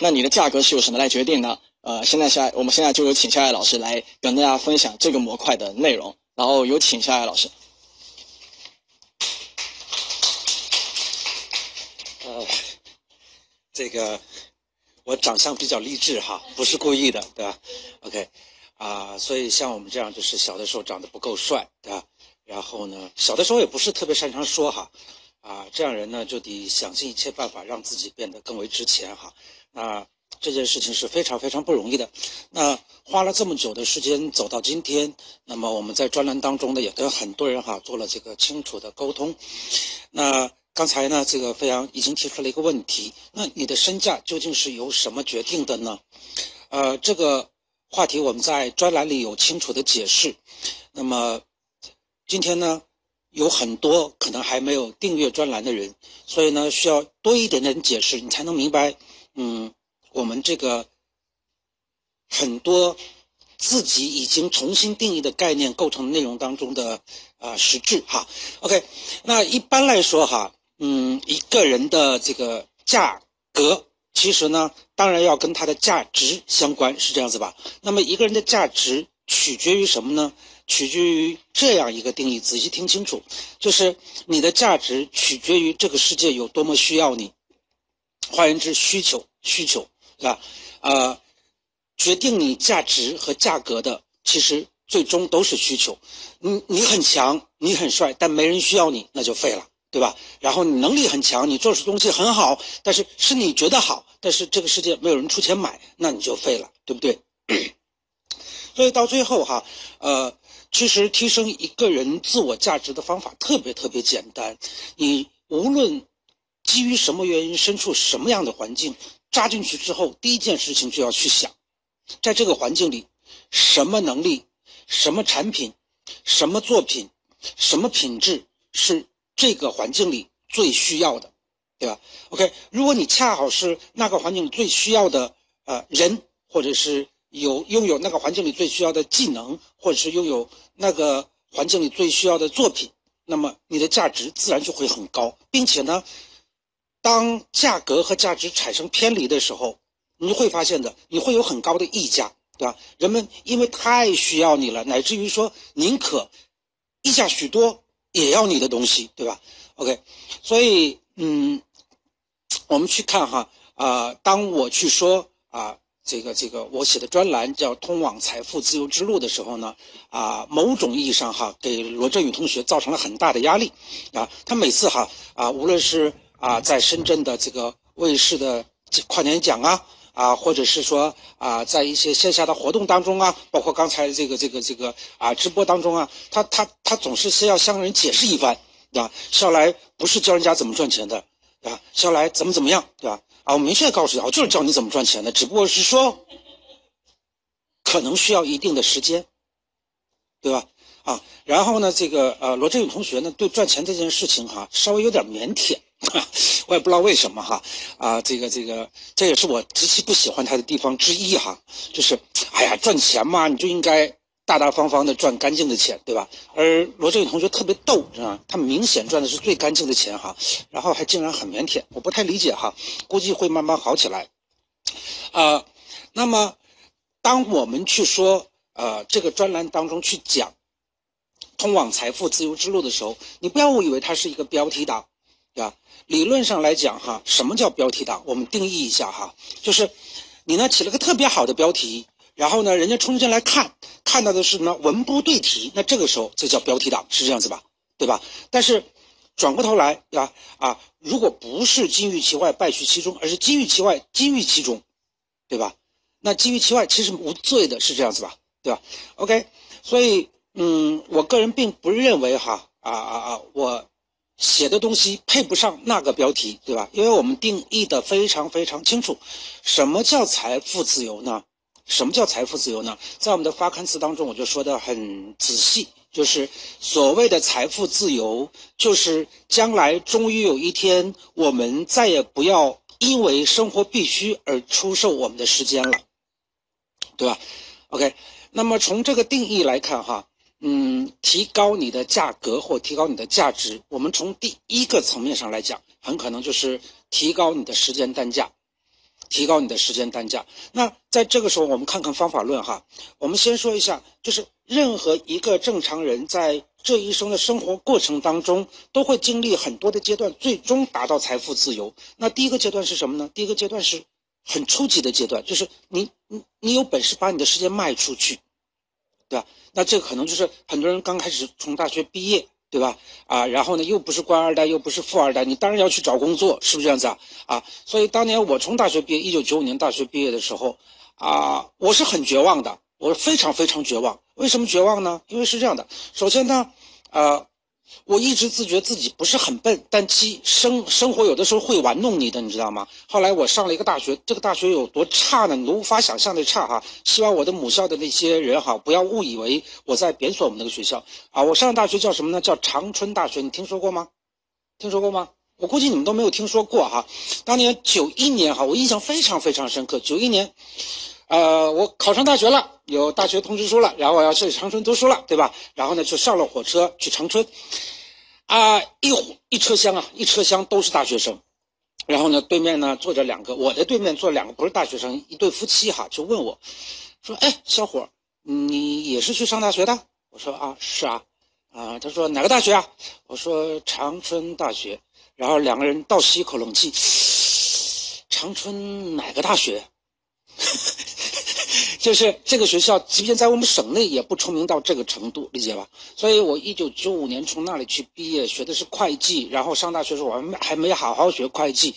那你的价格是由什么来决定呢？呃，现在下，我们现在就有请夏爱老师来跟大家分享这个模块的内容。然后有请夏爱老师。呃，这个我长相比较励志哈，不是故意的，对吧？OK，啊，所以像我们这样，就是小的时候长得不够帅，对吧？然后呢，小的时候也不是特别擅长说哈，啊，这样人呢就得想尽一切办法让自己变得更为值钱哈。那这件事情是非常非常不容易的。那花了这么久的时间走到今天，那么我们在专栏当中呢，也跟很多人哈做了这个清楚的沟通。那刚才呢，这个飞扬已经提出了一个问题：那你的身价究竟是由什么决定的呢？呃，这个话题我们在专栏里有清楚的解释。那么今天呢，有很多可能还没有订阅专栏的人，所以呢，需要多一点点解释，你才能明白。嗯，我们这个很多自己已经重新定义的概念构成内容当中的啊实质哈。OK，那一般来说哈，嗯，一个人的这个价格，其实呢，当然要跟他的价值相关，是这样子吧？那么一个人的价值取决于什么呢？取决于这样一个定义，仔细听清楚，就是你的价值取决于这个世界有多么需要你。换言之，需求需求是吧？呃，决定你价值和价格的，其实最终都是需求。你你很强，你很帅，但没人需要你，那就废了，对吧？然后你能力很强，你做出东西很好，但是是你觉得好，但是这个世界没有人出钱买，那你就废了，对不对？所以到最后哈，呃，其实提升一个人自我价值的方法特别特别简单，你无论。基于什么原因，身处什么样的环境，扎进去之后，第一件事情就要去想，在这个环境里，什么能力、什么产品、什么作品、什么品质是这个环境里最需要的，对吧？OK，如果你恰好是那个环境最需要的呃人，或者是有拥有那个环境里最需要的技能，或者是拥有那个环境里最需要的作品，那么你的价值自然就会很高，并且呢。当价格和价值产生偏离的时候，你会发现的，你会有很高的溢价，对吧？人们因为太需要你了，乃至于说宁可溢价许多也要你的东西，对吧？OK，所以嗯，我们去看哈啊，当我去说啊这个这个我写的专栏叫《通往财富自由之路》的时候呢，啊，某种意义上哈给罗振宇同学造成了很大的压力啊，他每次哈啊无论是啊，在深圳的这个卫视的跨年奖啊，啊，或者是说啊，在一些线下的活动当中啊，包括刚才这个这个这个啊直播当中啊，他他他总是先要向人解释一番，对吧？笑来不是教人家怎么赚钱的，对吧？笑来怎么怎么样，对吧？啊，我明确告诉你，我就是教你怎么赚钱的，只不过是说，可能需要一定的时间，对吧？啊，然后呢，这个呃，罗振宇同学呢，对赚钱这件事情哈，稍微有点腼腆。我也不知道为什么哈，啊，这个这个，这也是我极其不喜欢他的地方之一哈，就是，哎呀，赚钱嘛，你就应该大大方方的赚干净的钱，对吧？而罗振宇同学特别逗，是吧？他明显赚的是最干净的钱哈，然后还竟然很腼腆，我不太理解哈，估计会慢慢好起来。啊，那么，当我们去说呃这个专栏当中去讲通往财富自由之路的时候，你不要误以为它是一个标题党。啊，理论上来讲哈，什么叫标题党？我们定义一下哈，就是你呢起了个特别好的标题，然后呢人家冲进来看，看到的是呢文不对题，那这个时候这叫标题党，是这样子吧？对吧？但是转过头来对吧啊，如果不是金玉其外败絮其中，而是金玉其外金玉其中，对吧？那金玉其外其实无罪的，是这样子吧？对吧？OK，所以嗯，我个人并不认为哈啊啊啊我。写的东西配不上那个标题，对吧？因为我们定义的非常非常清楚，什么叫财富自由呢？什么叫财富自由呢？在我们的发刊词当中，我就说的很仔细，就是所谓的财富自由，就是将来终于有一天，我们再也不要因为生活必须而出售我们的时间了，对吧？OK，那么从这个定义来看，哈。嗯，提高你的价格或提高你的价值，我们从第一个层面上来讲，很可能就是提高你的时间单价。提高你的时间单价。那在这个时候，我们看看方法论哈。我们先说一下，就是任何一个正常人在这一生的生活过程当中，都会经历很多的阶段，最终达到财富自由。那第一个阶段是什么呢？第一个阶段是很初级的阶段，就是你你你有本事把你的时间卖出去，对吧？那这可能就是很多人刚开始从大学毕业。对吧？啊，然后呢，又不是官二代，又不是富二代，你当然要去找工作，是不是这样子啊？啊，所以当年我从大学毕业，一九九五年大学毕业的时候，啊，我是很绝望的，我非常非常绝望。为什么绝望呢？因为是这样的，首先呢，呃。我一直自觉自己不是很笨，但其生生活有的时候会玩弄你的，你知道吗？后来我上了一个大学，这个大学有多差呢？你都无法想象的差哈。希望我的母校的那些人哈，不要误以为我在贬损我们那个学校啊。我上的大学叫什么呢？叫长春大学，你听说过吗？听说过吗？我估计你们都没有听说过哈。当年九一年哈，我印象非常非常深刻。九一年。呃，我考上大学了，有大学通知书了，然后我要去长春读书了，对吧？然后呢，就上了火车去长春，啊，一一车厢啊，一车厢都是大学生，然后呢，对面呢坐着两个，我的对面坐两个不是大学生，一对夫妻哈，就问我，说，哎，小伙，你也是去上大学的？我说啊，是啊，啊，他说哪个大学啊？我说长春大学，然后两个人倒吸一口冷气，长春哪个大学？就是这个学校，即便在我们省内也不出名到这个程度，理解吧？所以我一九九五年从那里去毕业，学的是会计，然后上大学时候我还还没好好学会计，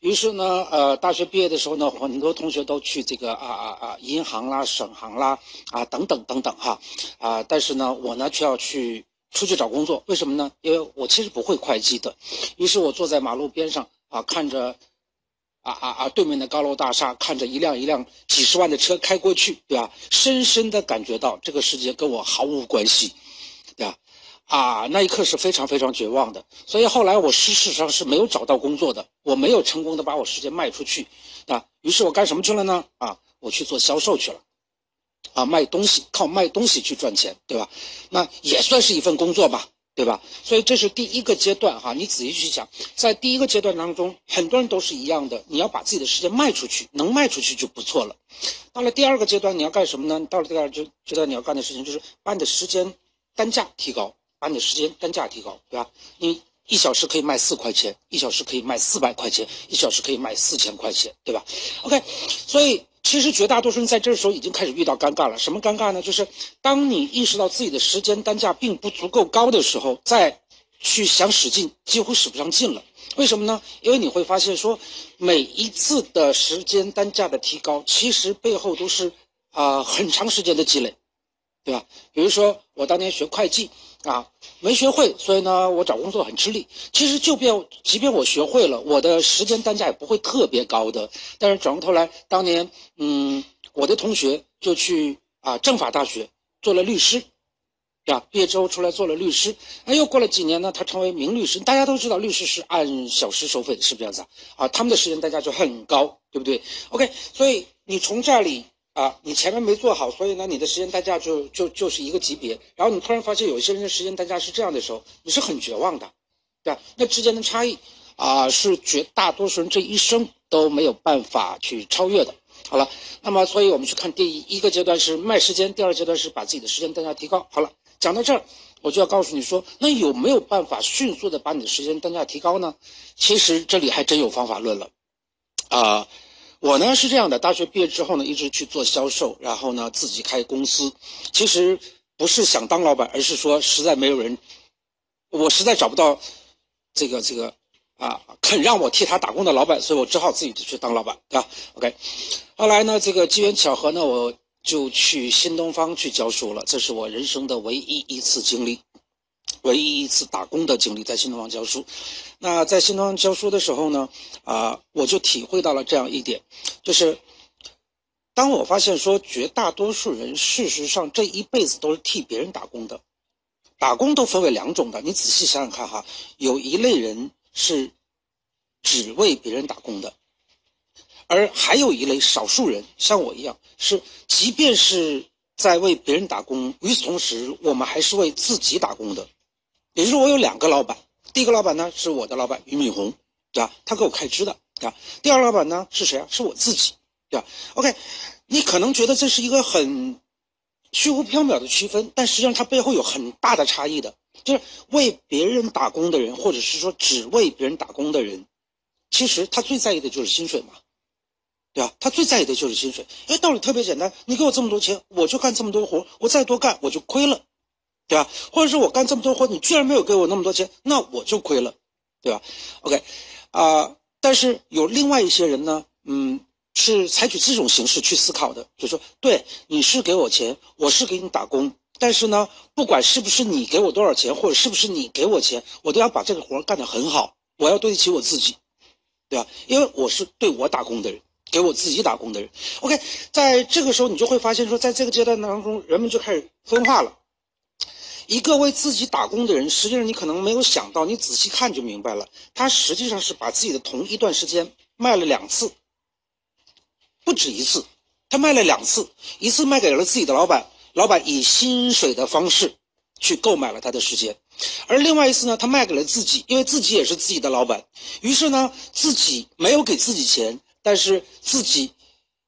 于是呢，呃，大学毕业的时候呢，很多同学都去这个啊啊啊银行啦、省行啦啊等等等等哈，啊，但是呢，我呢却要去出去找工作，为什么呢？因为我其实不会会计的，于是我坐在马路边上啊，看着。啊啊啊！对面的高楼大厦，看着一辆一辆几十万的车开过去，对吧？深深的感觉到这个世界跟我毫无关系，对吧？啊，那一刻是非常非常绝望的。所以后来我事实上是没有找到工作的，我没有成功的把我时间卖出去，啊，于是我干什么去了呢？啊，我去做销售去了，啊，卖东西，靠卖东西去赚钱，对吧？那也算是一份工作吧。对吧？所以这是第一个阶段哈，你仔细去想，在第一个阶段当中，很多人都是一样的，你要把自己的时间卖出去，能卖出去就不错了。到了第二个阶段，你要干什么呢？到了第二阶阶段，你要干的事情就是把你的时间单价提高，把你的时间单价提高，对吧？你一小时可以卖四块钱，一小时可以卖四百块钱，一小时可以卖四千块钱，对吧？OK，所以。其实绝大多数人在这时候已经开始遇到尴尬了。什么尴尬呢？就是当你意识到自己的时间单价并不足够高的时候，再去想使劲，几乎使不上劲了。为什么呢？因为你会发现说，每一次的时间单价的提高，其实背后都是啊很长时间的积累，对吧？比如说我当年学会计。啊，没学会，所以呢，我找工作很吃力。其实，就便即便我学会了，我的时间单价也不会特别高的。但是转过头来，当年，嗯，我的同学就去啊政法大学做了律师，对吧？毕业之后出来做了律师，那又过了几年呢，他成为名律师。大家都知道，律师是按小时收费的，是不是这样子啊？啊，他们的时间单价就很高，对不对？OK，所以你从这里。啊，你前面没做好，所以呢，你的时间单价就就就是一个级别。然后你突然发现有一些人的时间单价是这样的时候，你是很绝望的，对吧？那之间的差异啊，是绝大多数人这一生都没有办法去超越的。好了，那么所以我们去看第一个阶段是卖时间，第二阶段是把自己的时间单价提高。好了，讲到这儿，我就要告诉你说，那有没有办法迅速的把你的时间单价提高呢？其实这里还真有方法论了，啊。我呢是这样的，大学毕业之后呢，一直去做销售，然后呢自己开公司。其实不是想当老板，而是说实在没有人，我实在找不到这个这个啊肯让我替他打工的老板，所以我只好自己去当老板，对吧？OK。后来呢，这个机缘巧合呢，我就去新东方去教书了。这是我人生的唯一一次经历。唯一一次打工的经历，在新东方教书。那在新东方教书的时候呢，啊，我就体会到了这样一点，就是当我发现说，绝大多数人事实上这一辈子都是替别人打工的。打工都分为两种的，你仔细想想看哈，有一类人是只为别人打工的，而还有一类少数人，像我一样，是即便是在为别人打工，与此同时，我们还是为自己打工的。也就是我有两个老板，第一个老板呢是我的老板俞敏洪，对吧？他给我开支的，对吧。第二老板呢是谁啊？是我自己，对吧？OK，你可能觉得这是一个很虚无缥缈的区分，但实际上它背后有很大的差异的。就是为别人打工的人，或者是说只为别人打工的人，其实他最在意的就是薪水嘛，对吧？他最在意的就是薪水。因为，道理特别简单，你给我这么多钱，我就干这么多活，我再多干我就亏了，对吧？或者是我干这么多活，你居然没有给我那么多钱，那我就亏了，对吧？OK，啊，但是有另外一些人呢，嗯，是采取这种形式去思考的，就说，对，你是给我钱，我是给你打工。但是呢，不管是不是你给我多少钱，或者是不是你给我钱，我都要把这个活干得很好。我要对得起我自己，对吧？因为我是对我打工的人，给我自己打工的人。OK，在这个时候，你就会发现说，在这个阶段当中，人们就开始分化了。一个为自己打工的人，实际上你可能没有想到，你仔细看就明白了，他实际上是把自己的同一段时间卖了两次，不止一次，他卖了两次，一次卖给了自己的老板。老板以薪水的方式去购买了他的时间，而另外一次呢，他卖给了自己，因为自己也是自己的老板。于是呢，自己没有给自己钱，但是自己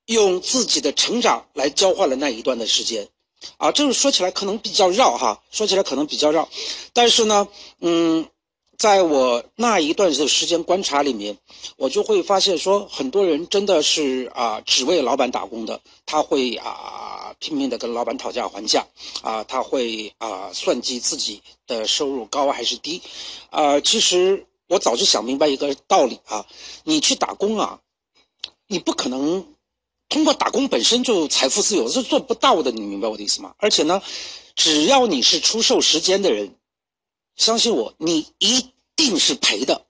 用自己的成长来交换了那一段的时间。啊，这个说起来可能比较绕哈，说起来可能比较绕，但是呢，嗯。在我那一段的时间观察里面，我就会发现说，很多人真的是啊，只为老板打工的。他会啊，拼命的跟老板讨价还价，啊，他会啊，算计自己的收入高还是低，啊，其实我早就想明白一个道理啊，你去打工啊，你不可能通过打工本身就财富自由，是做不到的。你明白我的意思吗？而且呢，只要你是出售时间的人。相信我，你一定是赔的，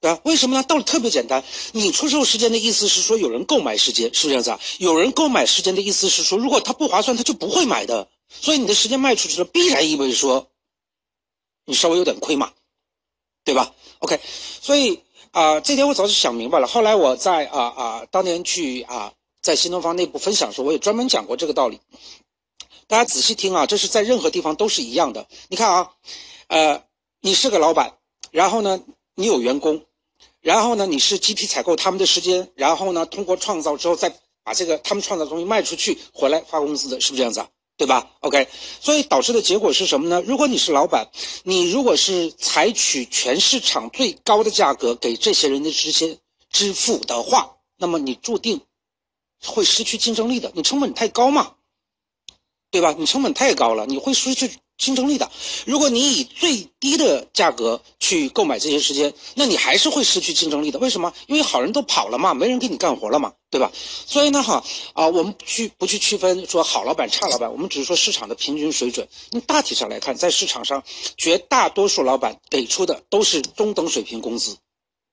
对吧？为什么呢？道理特别简单，你出售时间的意思是说有人购买时间，是不是这样子啊？有人购买时间的意思是说，如果他不划算，他就不会买的。所以你的时间卖出去了，必然意味着说，你稍微有点亏嘛，对吧？OK，所以啊，这点我早就想明白了。后来我在啊啊当年去啊在新东方内部分享的时候，我也专门讲过这个道理。大家仔细听啊，这是在任何地方都是一样的。你看啊，呃，你是个老板，然后呢，你有员工，然后呢，你是集体采购他们的时间，然后呢，通过创造之后再把这个他们创造的东西卖出去，回来发工资的，是不是这样子啊？对吧？OK，所以导致的结果是什么呢？如果你是老板，你如果是采取全市场最高的价格给这些人的这些支付的话，那么你注定会失去竞争力的，你成本太高嘛。对吧？你成本太高了，你会失去竞争力的。如果你以最低的价格去购买这些时间，那你还是会失去竞争力的。为什么？因为好人都跑了嘛，没人给你干活了嘛，对吧？所以呢，哈啊，我们去不去区分说好老板、差老板？我们只是说市场的平均水准。你大体上来看，在市场上，绝大多数老板给出的都是中等水平工资，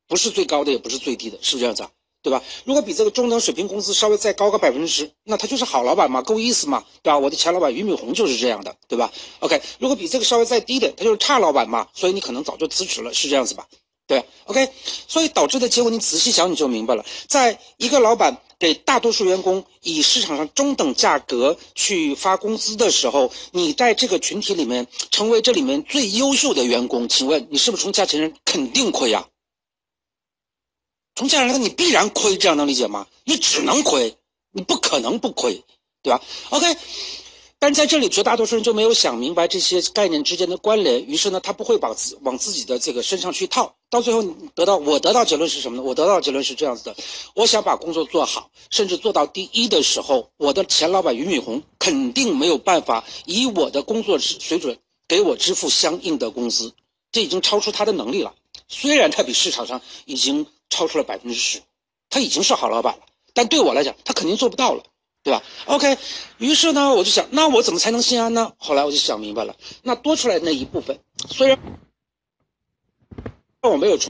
不是最高的，也不是最低的，是不是这样子？对吧？如果比这个中等水平工资稍微再高个百分之十，那他就是好老板嘛，够意思嘛，对吧？我的前老板俞敏洪就是这样的，对吧？OK，如果比这个稍微再低点，他就是差老板嘛，所以你可能早就辞职了，是这样子吧？对，OK，所以导致的结果你仔细想你就明白了，在一个老板给大多数员工以市场上中等价格去发工资的时候，你在这个群体里面成为这里面最优秀的员工，请问你是不是从价钱上肯定亏呀？从价值来看，你必然亏，这样能理解吗？你只能亏，你不可能不亏，对吧？OK，但在这里，绝大多数人就没有想明白这些概念之间的关联，于是呢，他不会把自往自己的这个身上去套，到最后得到我得到结论是什么呢？我得到结论是这样子的：我想把工作做好，甚至做到第一的时候，我的前老板俞敏洪肯定没有办法以我的工作水准给我支付相应的工资，这已经超出他的能力了。虽然他比市场上已经。超出了百分之十，他已经是好老板了，但对我来讲，他肯定做不到了，对吧？OK，于是呢，我就想，那我怎么才能心安呢？后来我就想明白了，那多出来那一部分，虽然我没有出。